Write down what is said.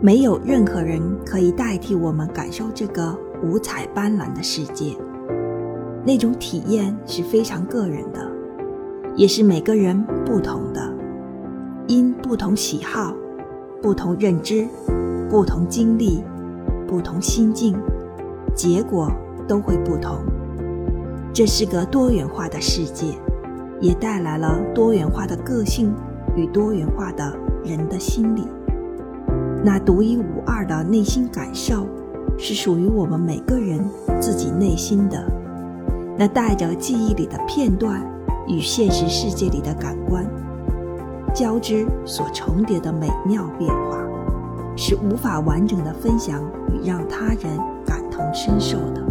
没有任何人可以代替我们感受这个五彩斑斓的世界。那种体验是非常个人的，也是每个人不同的，因不同喜好、不同认知、不同经历、不同心境，结果都会不同。这是个多元化的世界，也带来了多元化的个性与多元化的人的心理。那独一无二的内心感受，是属于我们每个人自己内心的。那带着记忆里的片段与现实世界里的感官交织所重叠的美妙变化，是无法完整的分享与让他人感同身受的。